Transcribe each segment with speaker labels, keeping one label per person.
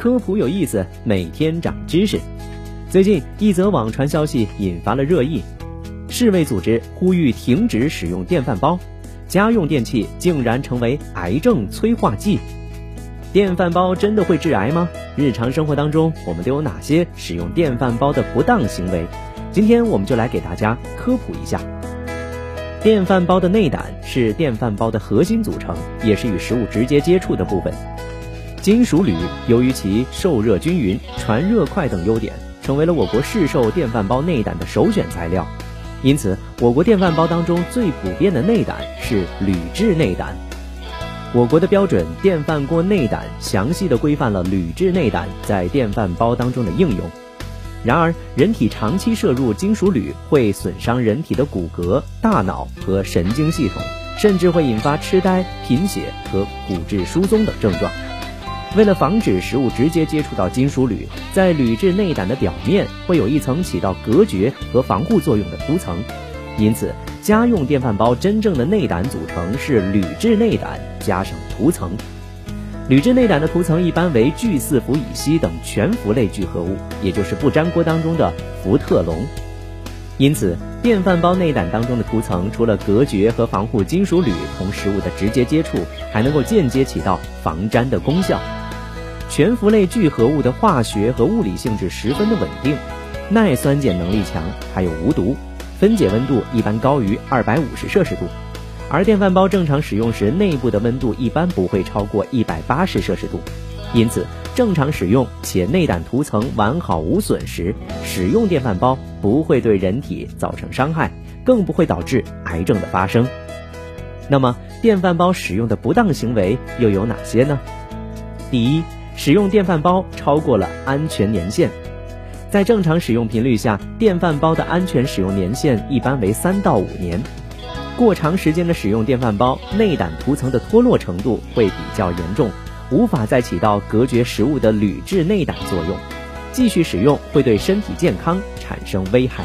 Speaker 1: 科普有意思，每天长知识。最近一则网传消息引发了热议，世卫组织呼吁停止使用电饭煲，家用电器竟然成为癌症催化剂。电饭煲真的会致癌吗？日常生活当中我们都有哪些使用电饭煲的不当行为？今天我们就来给大家科普一下。电饭煲的内胆是电饭煲的核心组成，也是与食物直接接触的部分。金属铝由于其受热均匀、传热快等优点，成为了我国市售电饭煲内胆的首选材料。因此，我国电饭煲当中最普遍的内胆是铝制内胆。我国的标准电饭锅内胆详细的规范了铝制内胆在电饭煲当中的应用。然而，人体长期摄入金属铝会损伤人体的骨骼、大脑和神经系统，甚至会引发痴呆、贫血和骨质疏松等症状。为了防止食物直接接触到金属铝，在铝制内胆的表面会有一层起到隔绝和防护作用的涂层。因此，家用电饭煲真正的内胆组成是铝制内胆加上涂层。铝制内胆的涂层一般为聚四氟乙烯等全氟类聚合物，也就是不粘锅当中的福特龙。因此，电饭煲内胆当中的涂层除了隔绝和防护金属铝同食物的直接接触，还能够间接起到防粘的功效。全氟类聚合物的化学和物理性质十分的稳定，耐酸碱能力强，还有无毒，分解温度一般高于二百五十摄氏度。而电饭煲正常使用时，内部的温度一般不会超过一百八十摄氏度，因此正常使用且内胆涂层完好无损时，使用电饭煲不会对人体造成伤害，更不会导致癌症的发生。那么，电饭煲使用的不当行为又有哪些呢？第一，使用电饭煲超过了安全年限，在正常使用频率下，电饭煲的安全使用年限一般为三到五年。过长时间的使用电饭煲，内胆涂层的脱落程度会比较严重，无法再起到隔绝食物的铝制内胆作用，继续使用会对身体健康产生危害。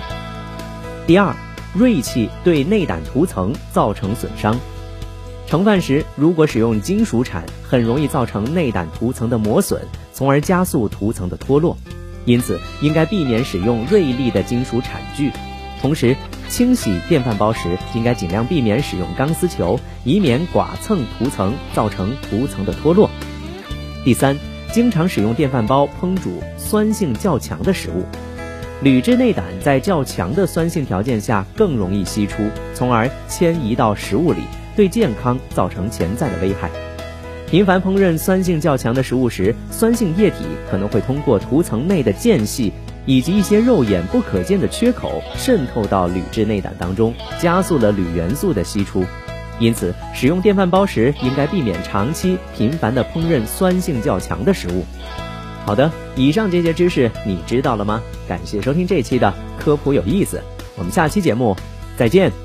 Speaker 1: 第二，锐器对内胆涂层造成损伤，盛饭时如果使用金属铲，很容易造成内胆涂层的磨损，从而加速涂层的脱落，因此应该避免使用锐利的金属铲具。同时，清洗电饭煲时，应该尽量避免使用钢丝球，以免剐蹭涂层，造成涂层的脱落。第三，经常使用电饭煲烹煮酸性较强的食物，铝制内胆在较强的酸性条件下更容易析出，从而迁移到食物里，对健康造成潜在的危害。频繁烹饪酸性较强的食物时，酸性液体可能会通过涂层内的间隙。以及一些肉眼不可见的缺口渗透到铝制内胆当中，加速了铝元素的析出。因此，使用电饭煲时应该避免长期频繁的烹饪酸性较强的食物。好的，以上这些知识你知道了吗？感谢收听这期的科普有意思，我们下期节目再见。